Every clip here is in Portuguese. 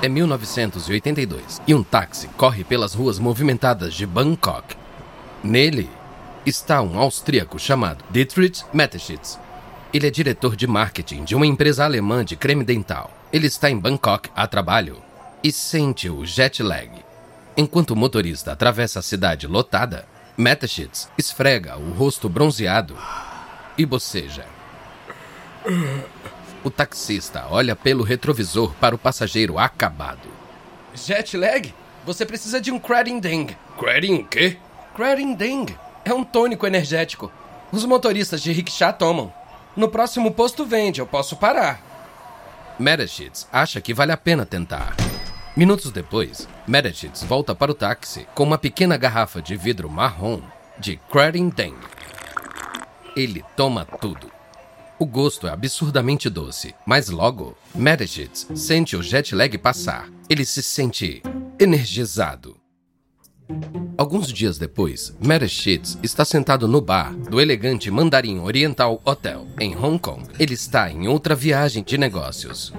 É 1982 e um táxi corre pelas ruas movimentadas de Bangkok. Nele está um austríaco chamado Dietrich Mateschitz. Ele é diretor de marketing de uma empresa alemã de creme dental. Ele está em Bangkok a trabalho e sente o jet lag. Enquanto o motorista atravessa a cidade lotada, Mateschitz esfrega o rosto bronzeado e boceja. O taxista olha pelo retrovisor para o passageiro acabado. Jet lag? Você precisa de um Credinding. Credin o quê? Credinding. É um tônico energético. Os motoristas de rickshaw tomam. No próximo posto vende, eu posso parar. Meredith acha que vale a pena tentar. Minutos depois, Meredith volta para o táxi com uma pequena garrafa de vidro marrom de Credinding. Ele toma tudo. O gosto é absurdamente doce, mas logo, Meredith sente o jet lag passar. Ele se sente energizado. Alguns dias depois, Meredith está sentado no bar do elegante Mandarim Oriental Hotel, em Hong Kong. Ele está em outra viagem de negócios.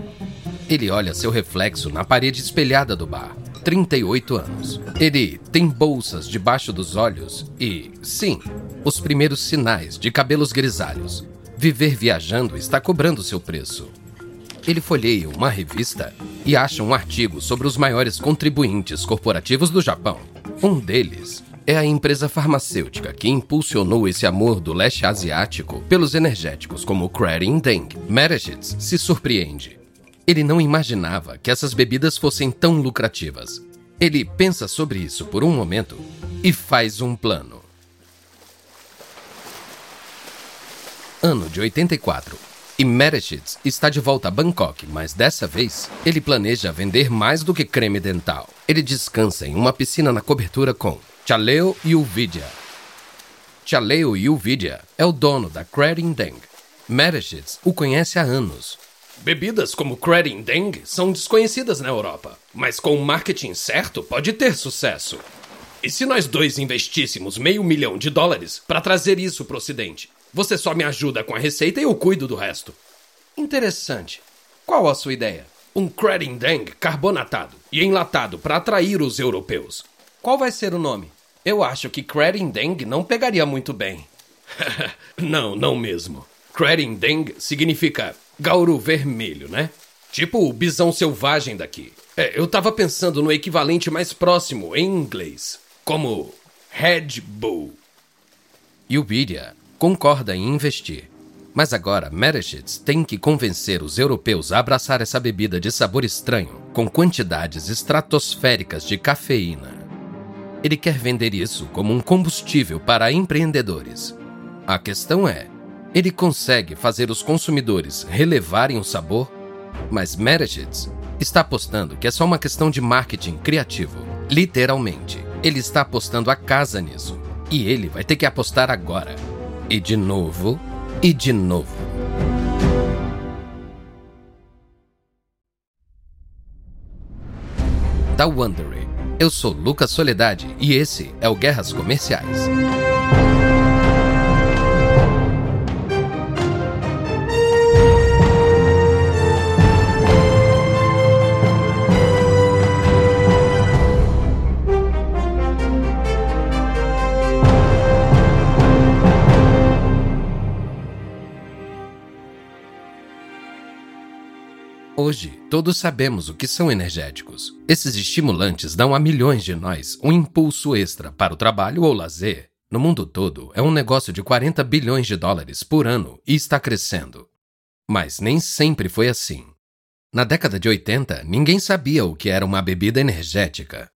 Ele olha seu reflexo na parede espelhada do bar. 38 anos. Ele tem bolsas debaixo dos olhos e, sim, os primeiros sinais de cabelos grisalhos. Viver viajando está cobrando seu preço. Ele folheia uma revista e acha um artigo sobre os maiores contribuintes corporativos do Japão. Um deles é a empresa farmacêutica que impulsionou esse amor do leste asiático pelos energéticos como Krarin Deng. Meredith se surpreende. Ele não imaginava que essas bebidas fossem tão lucrativas. Ele pensa sobre isso por um momento e faz um plano. Ano de 84. E Meredith está de volta a Bangkok, mas dessa vez ele planeja vender mais do que creme dental. Ele descansa em uma piscina na cobertura com Chaleo Yuvidya. Chaleo Yuvidya é o dono da Kredin Deng. Meredith o conhece há anos. Bebidas como Kredin Deng são desconhecidas na Europa, mas com o marketing certo pode ter sucesso. E se nós dois investíssemos meio milhão de dólares para trazer isso para o Ocidente? Você só me ajuda com a receita e eu cuido do resto. Interessante. Qual a sua ideia? Um Credindeng carbonatado e enlatado para atrair os europeus. Qual vai ser o nome? Eu acho que Credindeng não pegaria muito bem. não, não mesmo. Credindeng significa gauro vermelho, né? Tipo o bisão selvagem daqui. É, eu tava pensando no equivalente mais próximo em inglês, como Red Bull. Yubiria concorda em investir. Mas agora Meredith tem que convencer os europeus a abraçar essa bebida de sabor estranho, com quantidades estratosféricas de cafeína. Ele quer vender isso como um combustível para empreendedores. A questão é: ele consegue fazer os consumidores relevarem o sabor? Mas Meredith está apostando que é só uma questão de marketing criativo. Literalmente, ele está apostando a casa nisso. E ele vai ter que apostar agora. E de novo, e de novo. Da Wondery. Eu sou Lucas Soledade e esse é o Guerras Comerciais. Todos sabemos o que são energéticos. Esses estimulantes dão a milhões de nós um impulso extra para o trabalho ou lazer. No mundo todo, é um negócio de 40 bilhões de dólares por ano e está crescendo. Mas nem sempre foi assim. Na década de 80, ninguém sabia o que era uma bebida energética.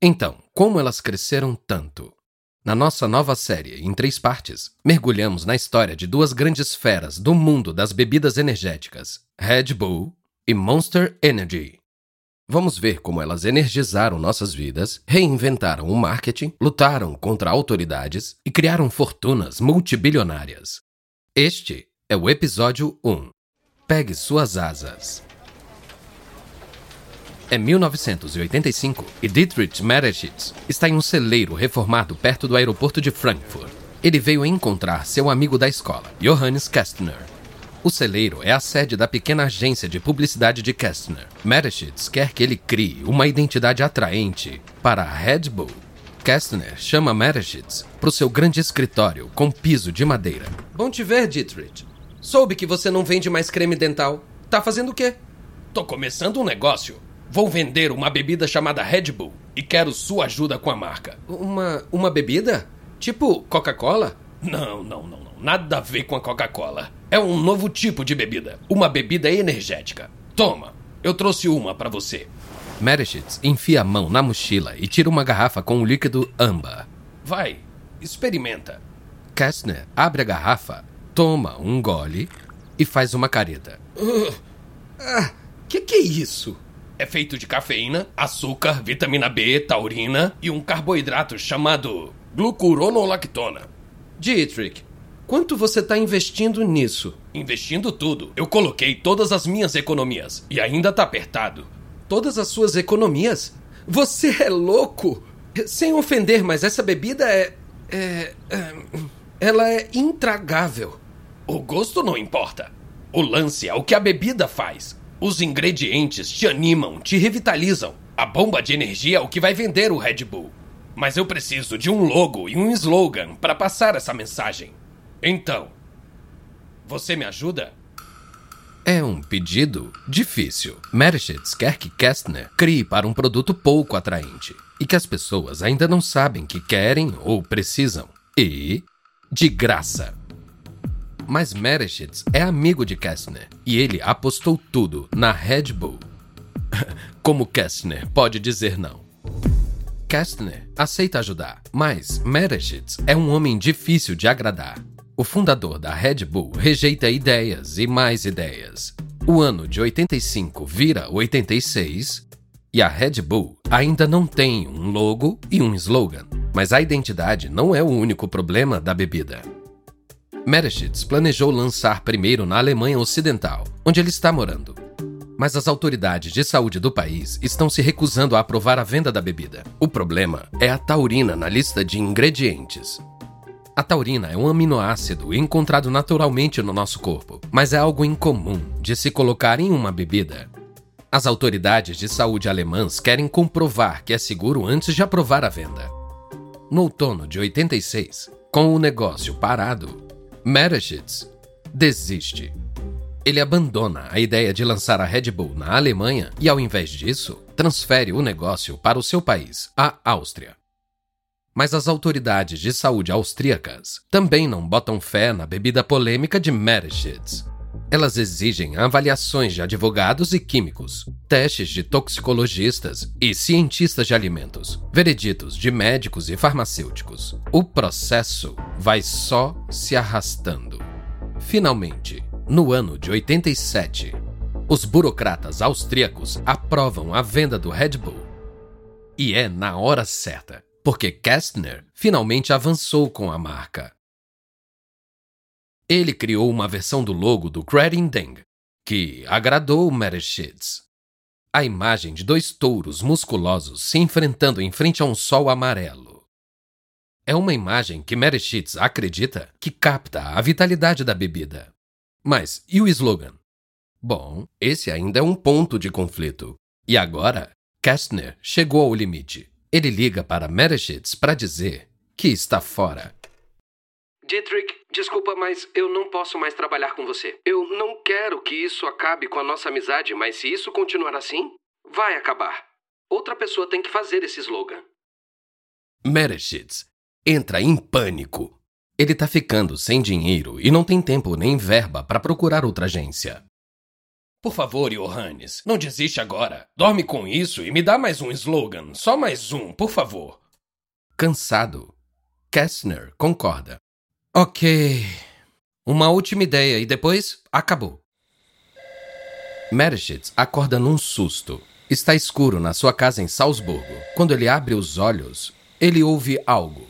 Então, como elas cresceram tanto? Na nossa nova série, em três partes, mergulhamos na história de duas grandes feras do mundo das bebidas energéticas: Red Bull e Monster Energy. Vamos ver como elas energizaram nossas vidas, reinventaram o marketing, lutaram contra autoridades e criaram fortunas multibilionárias. Este é o episódio 1. Pegue suas asas. É 1985 e Dietrich Meredith está em um celeiro reformado perto do aeroporto de Frankfurt. Ele veio encontrar seu amigo da escola, Johannes Kästner. O celeiro é a sede da pequena agência de publicidade de Kestner. Mereschitz quer que ele crie uma identidade atraente para a Red Bull. Kestner chama Mereschitz para o seu grande escritório com piso de madeira. Bom te ver, Dietrich. Soube que você não vende mais creme dental. Tá fazendo o quê? Tô começando um negócio. Vou vender uma bebida chamada Red Bull e quero sua ajuda com a marca. Uma, uma bebida? Tipo Coca-Cola? Não, não, não, não. Nada a ver com a Coca-Cola. É um novo tipo de bebida. Uma bebida energética. Toma, eu trouxe uma para você. Mereschitz enfia a mão na mochila e tira uma garrafa com um líquido âmbar. Vai, experimenta. Kastner abre a garrafa, toma um gole e faz uma careta. Uh, ah, que que é isso? É feito de cafeína, açúcar, vitamina B, taurina e um carboidrato chamado glucuronolactona. Dietrich, quanto você está investindo nisso? Investindo tudo. Eu coloquei todas as minhas economias e ainda tá apertado. Todas as suas economias? Você é louco! Sem ofender, mas essa bebida é. é. é ela é intragável. O gosto não importa. O lance é o que a bebida faz. Os ingredientes te animam, te revitalizam. A bomba de energia é o que vai vender o Red Bull. Mas eu preciso de um logo e um slogan para passar essa mensagem. Então, você me ajuda? É um pedido difícil. Mereschitz quer que Kestner crie para um produto pouco atraente e que as pessoas ainda não sabem que querem ou precisam. E de graça. Mas Mereschitz é amigo de Kestner e ele apostou tudo na Red Bull. Como Kestner pode dizer não? Kestner aceita ajudar, mas Mereschitz é um homem difícil de agradar. O fundador da Red Bull rejeita ideias e mais ideias. O ano de 85 vira 86 e a Red Bull ainda não tem um logo e um slogan. Mas a identidade não é o único problema da bebida. Mereschitz planejou lançar primeiro na Alemanha Ocidental, onde ele está morando. Mas as autoridades de saúde do país estão se recusando a aprovar a venda da bebida. O problema é a taurina na lista de ingredientes. A taurina é um aminoácido encontrado naturalmente no nosso corpo, mas é algo incomum de se colocar em uma bebida. As autoridades de saúde alemãs querem comprovar que é seguro antes de aprovar a venda. No outono de 86, com o negócio parado, Mereschitz desiste. Ele abandona a ideia de lançar a Red Bull na Alemanha e, ao invés disso, transfere o negócio para o seu país, a Áustria. Mas as autoridades de saúde austríacas também não botam fé na bebida polêmica de Mereschitz. Elas exigem avaliações de advogados e químicos, testes de toxicologistas e cientistas de alimentos, vereditos de médicos e farmacêuticos. O processo vai só se arrastando. Finalmente, no ano de 87, os burocratas austríacos aprovam a venda do Red Bull. E é na hora certa porque Kastner finalmente avançou com a marca. Ele criou uma versão do logo do Deng, que agradou Mereschitz. A imagem de dois touros musculosos se enfrentando em frente a um sol amarelo. É uma imagem que Mereschitz acredita que capta a vitalidade da bebida. Mas e o slogan? Bom, esse ainda é um ponto de conflito. E agora, Kastner chegou ao limite. Ele liga para Mereschitz para dizer que está fora. Dietrich, desculpa, mas eu não posso mais trabalhar com você. Eu não quero que isso acabe com a nossa amizade, mas se isso continuar assim, vai acabar. Outra pessoa tem que fazer esse slogan. Mereschitz entra em pânico. Ele está ficando sem dinheiro e não tem tempo nem verba para procurar outra agência. Por favor, Johannes, não desiste agora. Dorme com isso e me dá mais um slogan. Só mais um, por favor. Cansado, Kessner concorda. Ok. Uma última ideia e depois acabou. Mereschitz acorda num susto. Está escuro na sua casa em Salzburgo. Quando ele abre os olhos, ele ouve algo.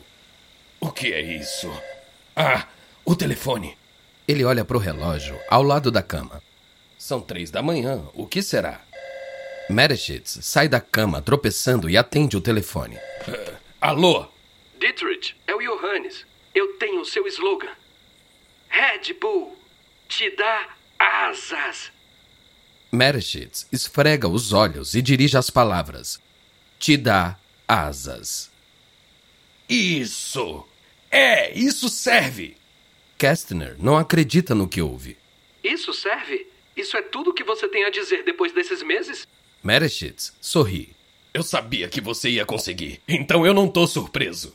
O que é isso? Ah, o telefone. Ele olha para o relógio ao lado da cama. São três da manhã. O que será? Mereschitz sai da cama tropeçando e atende o telefone. Uh, alô? Dietrich, é o Johannes. Eu tenho o seu slogan. Red Bull te dá asas. Mereshitz esfrega os olhos e dirige as palavras. Te dá asas. Isso! É, isso serve! Kestner não acredita no que ouve. Isso serve? Isso é tudo que você tem a dizer depois desses meses? Mereshitz sorri. Eu sabia que você ia conseguir, então eu não tô surpreso.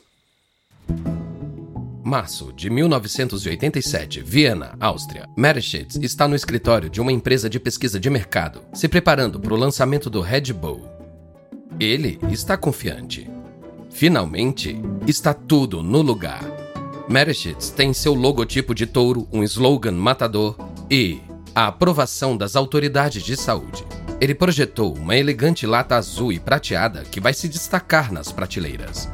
Março de 1987, Viena, Áustria. Mereshitz está no escritório de uma empresa de pesquisa de mercado, se preparando para o lançamento do Red Bull. Ele está confiante. Finalmente, está tudo no lugar. Mereshitz tem seu logotipo de touro, um slogan matador e a aprovação das autoridades de saúde. Ele projetou uma elegante lata azul e prateada que vai se destacar nas prateleiras.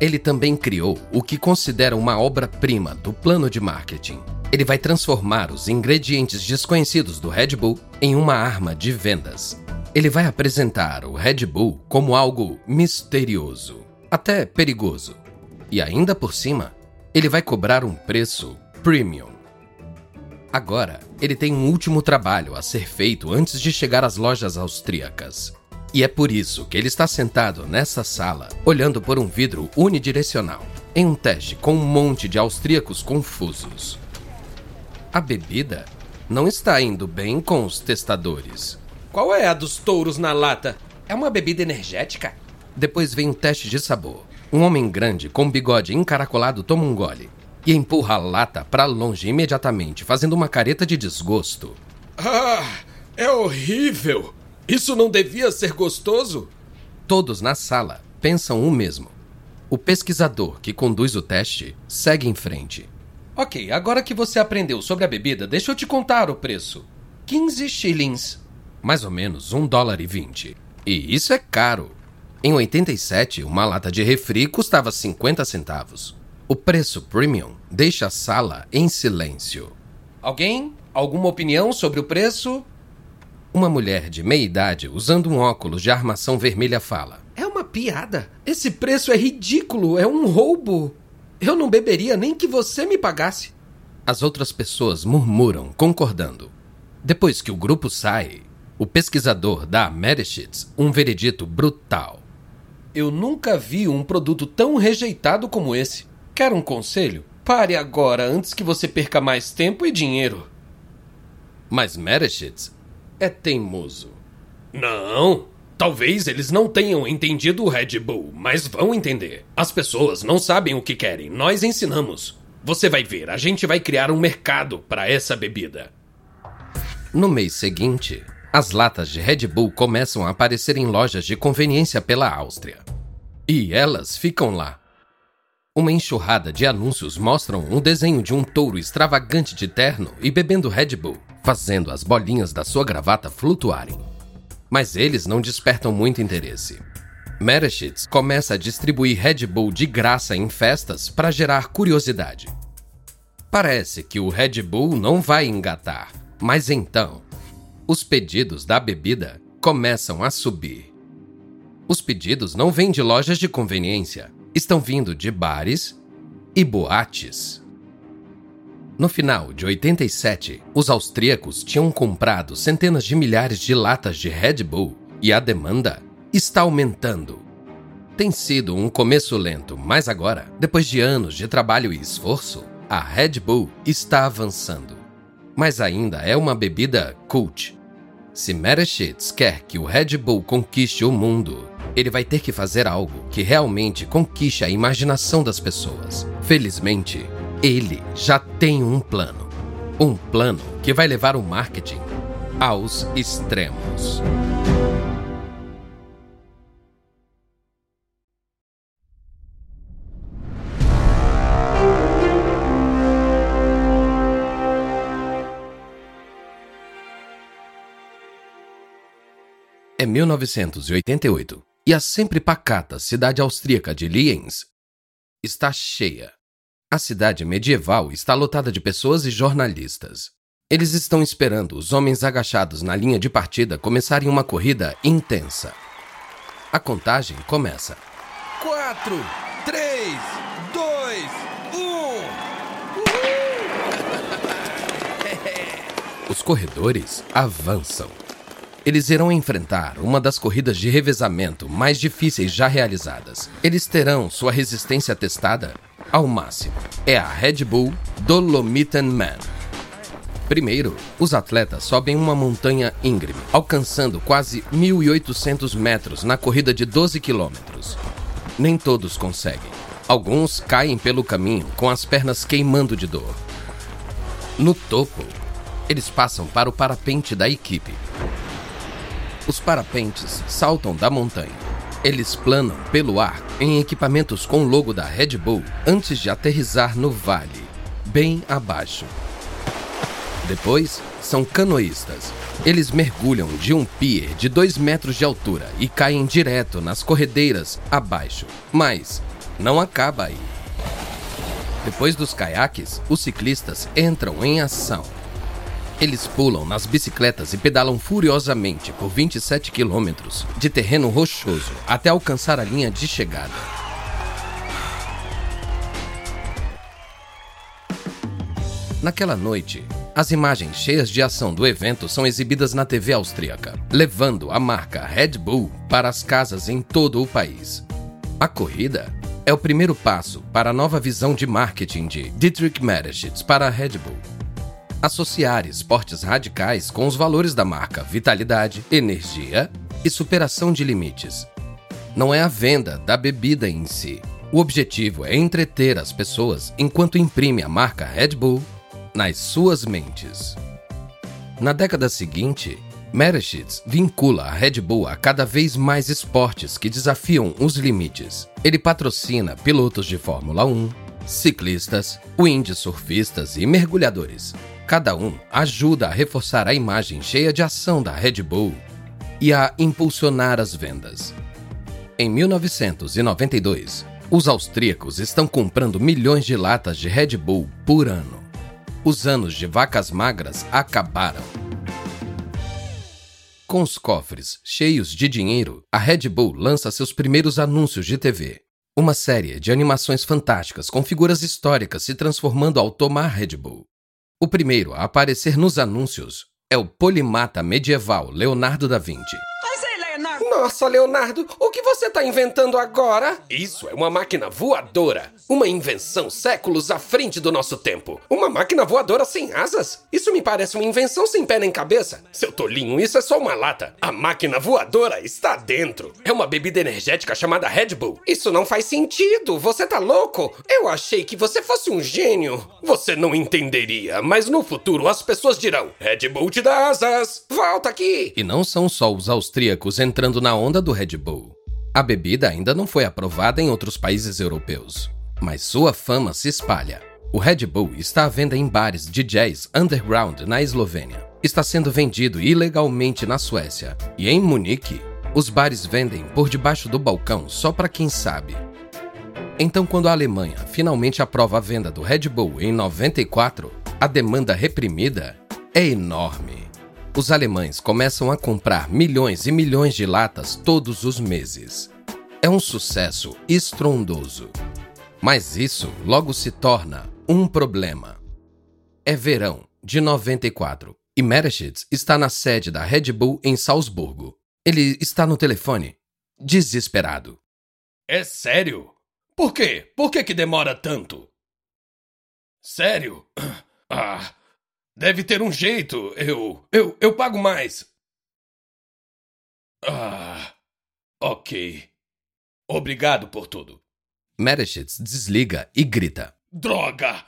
Ele também criou o que considera uma obra-prima do plano de marketing. Ele vai transformar os ingredientes desconhecidos do Red Bull em uma arma de vendas. Ele vai apresentar o Red Bull como algo misterioso, até perigoso. E ainda por cima, ele vai cobrar um preço premium. Agora, ele tem um último trabalho a ser feito antes de chegar às lojas austríacas. E é por isso que ele está sentado nessa sala, olhando por um vidro unidirecional, em um teste com um monte de austríacos confusos. A bebida não está indo bem com os testadores. Qual é a dos touros na lata? É uma bebida energética? Depois vem o teste de sabor. Um homem grande com bigode encaracolado toma um gole e empurra a lata para longe imediatamente, fazendo uma careta de desgosto. Ah, é horrível! Isso não devia ser gostoso? Todos na sala pensam o mesmo. O pesquisador que conduz o teste segue em frente. Ok, agora que você aprendeu sobre a bebida, deixa eu te contar o preço: 15 shillings. Mais ou menos um dólar e 20. E isso é caro. Em 87, uma lata de refri custava 50 centavos. O preço premium deixa a sala em silêncio. Alguém? Alguma opinião sobre o preço? Uma mulher de meia idade, usando um óculos de armação vermelha, fala: É uma piada. Esse preço é ridículo, é um roubo. Eu não beberia nem que você me pagasse. As outras pessoas murmuram, concordando. Depois que o grupo sai, o pesquisador dá a Mereshitz um veredito brutal. Eu nunca vi um produto tão rejeitado como esse. Quer um conselho? Pare agora antes que você perca mais tempo e dinheiro. Mas Mereshitz é teimoso. Não. Talvez eles não tenham entendido o Red Bull, mas vão entender. As pessoas não sabem o que querem, nós ensinamos. Você vai ver, a gente vai criar um mercado para essa bebida. No mês seguinte, as latas de Red Bull começam a aparecer em lojas de conveniência pela Áustria. E elas ficam lá. Uma enxurrada de anúncios mostram um desenho de um touro extravagante de terno e bebendo Red Bull, fazendo as bolinhas da sua gravata flutuarem. Mas eles não despertam muito interesse. Mereshitz começa a distribuir Red Bull de graça em festas para gerar curiosidade. Parece que o Red Bull não vai engatar, mas então os pedidos da bebida começam a subir. Os pedidos não vêm de lojas de conveniência, estão vindo de bares e boates. No final de 87, os austríacos tinham comprado centenas de milhares de latas de Red Bull e a demanda está aumentando. Tem sido um começo lento, mas agora, depois de anos de trabalho e esforço, a Red Bull está avançando. Mas ainda é uma bebida cult. Se Mereshitz quer que o Red Bull conquiste o mundo, ele vai ter que fazer algo que realmente conquiste a imaginação das pessoas. Felizmente, ele já tem um plano. Um plano que vai levar o marketing aos extremos. É 1988 e a sempre pacata cidade austríaca de Lienz está cheia. A cidade medieval está lotada de pessoas e jornalistas. Eles estão esperando os homens agachados na linha de partida começarem uma corrida intensa. A contagem começa. 4, 3, 2, 1. Os corredores avançam. Eles irão enfrentar uma das corridas de revezamento mais difíceis já realizadas. Eles terão sua resistência testada ao máximo. É a Red Bull Dolomiten Man. Primeiro, os atletas sobem uma montanha íngreme, alcançando quase 1.800 metros na corrida de 12 quilômetros. Nem todos conseguem. Alguns caem pelo caminho com as pernas queimando de dor. No topo, eles passam para o parapente da equipe. Os parapentes saltam da montanha. Eles planam pelo ar em equipamentos com o logo da Red Bull antes de aterrizar no vale, bem abaixo. Depois, são canoístas. Eles mergulham de um pier de 2 metros de altura e caem direto nas corredeiras abaixo. Mas não acaba aí. Depois dos caiaques, os ciclistas entram em ação. Eles pulam nas bicicletas e pedalam furiosamente por 27 quilômetros de terreno rochoso até alcançar a linha de chegada. Naquela noite, as imagens cheias de ação do evento são exibidas na TV austríaca, levando a marca Red Bull para as casas em todo o país. A corrida é o primeiro passo para a nova visão de marketing de Dietrich Mateschitz para a Red Bull. Associar esportes radicais com os valores da marca vitalidade, energia e superação de limites. Não é a venda da bebida em si. O objetivo é entreter as pessoas enquanto imprime a marca Red Bull nas suas mentes. Na década seguinte, Mereschitz vincula a Red Bull a cada vez mais esportes que desafiam os limites. Ele patrocina pilotos de Fórmula 1, ciclistas, windsurfistas e mergulhadores. Cada um ajuda a reforçar a imagem cheia de ação da Red Bull e a impulsionar as vendas. Em 1992, os austríacos estão comprando milhões de latas de Red Bull por ano. Os anos de vacas magras acabaram. Com os cofres cheios de dinheiro, a Red Bull lança seus primeiros anúncios de TV. Uma série de animações fantásticas com figuras históricas se transformando ao tomar Red Bull. O primeiro a aparecer nos anúncios é o polimata medieval Leonardo da Vinci. Nossa, Leonardo, o que você está inventando agora? Isso é uma máquina voadora. Uma invenção séculos à frente do nosso tempo. Uma máquina voadora sem asas? Isso me parece uma invenção sem pé nem cabeça. Seu tolinho, isso é só uma lata. A máquina voadora está dentro. É uma bebida energética chamada Red Bull. Isso não faz sentido. Você tá louco? Eu achei que você fosse um gênio. Você não entenderia, mas no futuro as pessoas dirão: Red Bull te dá asas. Volta aqui. E não são só os austríacos entrando na onda do Red Bull. A bebida ainda não foi aprovada em outros países europeus, mas sua fama se espalha. O Red Bull está à venda em bares de jazz underground na Eslovênia. Está sendo vendido ilegalmente na Suécia. E em Munique, os bares vendem por debaixo do balcão só para quem sabe. Então, quando a Alemanha finalmente aprova a venda do Red Bull em 94, a demanda reprimida é enorme os alemães começam a comprar milhões e milhões de latas todos os meses. É um sucesso estrondoso. Mas isso logo se torna um problema. É verão de 94 e Mereschitz está na sede da Red Bull em Salzburgo. Ele está no telefone, desesperado. É sério? Por quê? Por que, que demora tanto? Sério? Ah, Deve ter um jeito. Eu. Eu. Eu pago mais. Ah. Ok. Obrigado por tudo. Mereschitz desliga e grita: Droga!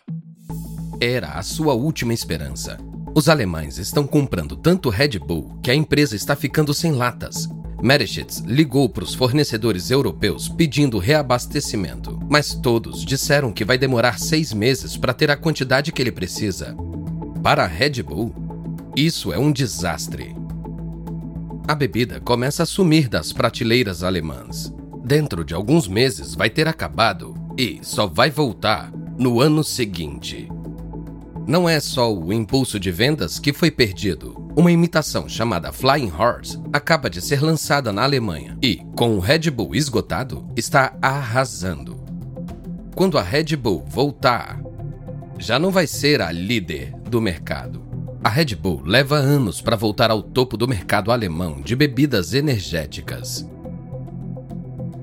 Era a sua última esperança. Os alemães estão comprando tanto Red Bull que a empresa está ficando sem latas. Mereschitz ligou para os fornecedores europeus pedindo reabastecimento, mas todos disseram que vai demorar seis meses para ter a quantidade que ele precisa. Para a Red Bull, isso é um desastre. A bebida começa a sumir das prateleiras alemãs. Dentro de alguns meses vai ter acabado e só vai voltar no ano seguinte. Não é só o impulso de vendas que foi perdido. Uma imitação chamada Flying Horse acaba de ser lançada na Alemanha e, com o Red Bull esgotado, está arrasando. Quando a Red Bull voltar, já não vai ser a líder do mercado. A Red Bull leva anos para voltar ao topo do mercado alemão de bebidas energéticas.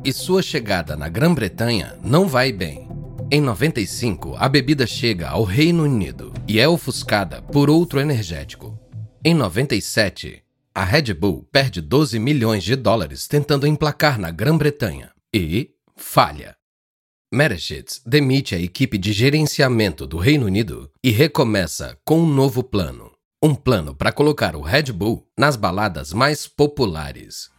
E sua chegada na Grã-Bretanha não vai bem. Em 95, a bebida chega ao Reino Unido e é ofuscada por outro energético. Em 97, a Red Bull perde 12 milhões de dólares tentando emplacar na Grã-Bretanha e falha. Mereschitz demite a equipe de gerenciamento do Reino Unido e recomeça com um novo plano. Um plano para colocar o Red Bull nas baladas mais populares.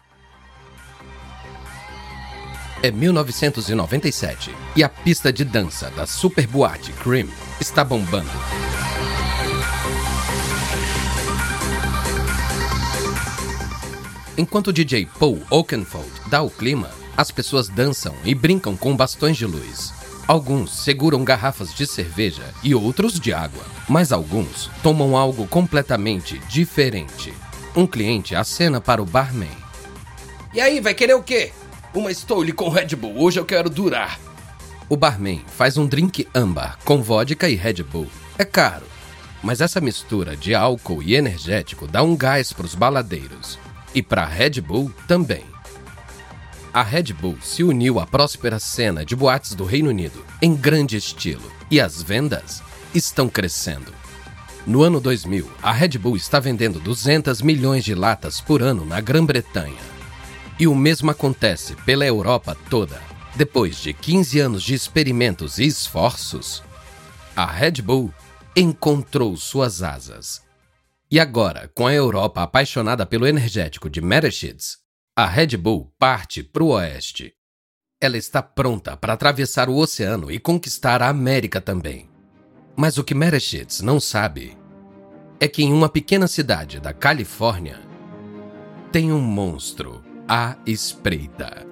É 1997 e a pista de dança da super boate Cream está bombando. Enquanto o DJ Paul Oakenfold dá o clima, as pessoas dançam e brincam com bastões de luz. Alguns seguram garrafas de cerveja e outros de água, mas alguns tomam algo completamente diferente. Um cliente acena para o barman. E aí, vai querer o quê? Uma Stole com Red Bull, hoje eu quero durar. O barman faz um drink âmbar com vodka e Red Bull. É caro, mas essa mistura de álcool e energético dá um gás para os baladeiros. E para a Red Bull também. A Red Bull se uniu à próspera cena de boates do Reino Unido em grande estilo e as vendas estão crescendo. No ano 2000, a Red Bull está vendendo 200 milhões de latas por ano na Grã-Bretanha. E o mesmo acontece pela Europa toda. Depois de 15 anos de experimentos e esforços, a Red Bull encontrou suas asas e agora, com a Europa apaixonada pelo energético de Mereschitz, a Red Bull parte para o oeste. Ela está pronta para atravessar o oceano e conquistar a América também. Mas o que Mereschitz não sabe é que em uma pequena cidade da Califórnia tem um monstro à espreita.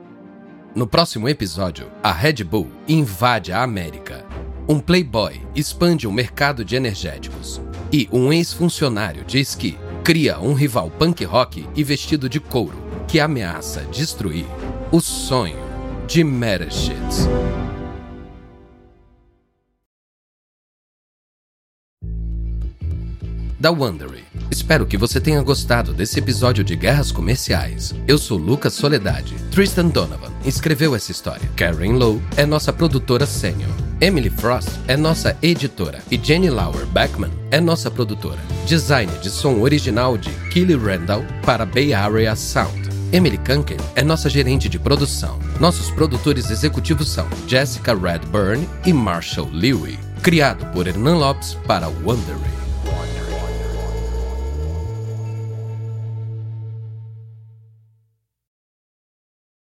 No próximo episódio, a Red Bull invade a América. Um playboy expande o mercado de energéticos e um ex-funcionário de esqui cria um rival punk rock e vestido de couro que ameaça destruir o sonho de Mereschitz. Da Wondery. Espero que você tenha gostado desse episódio de Guerras Comerciais. Eu sou Lucas Soledade. Tristan Donovan escreveu essa história. Karen Lowe é nossa produtora sênior. Emily Frost é nossa editora e Jenny Lauer Beckman é nossa produtora. Design de som original de Kelly Randall para Bay Area Sound. Emily Kunken é nossa gerente de produção. Nossos produtores executivos são Jessica Redburn e Marshall Lewy. Criado por Hernan Lopes para Wondery.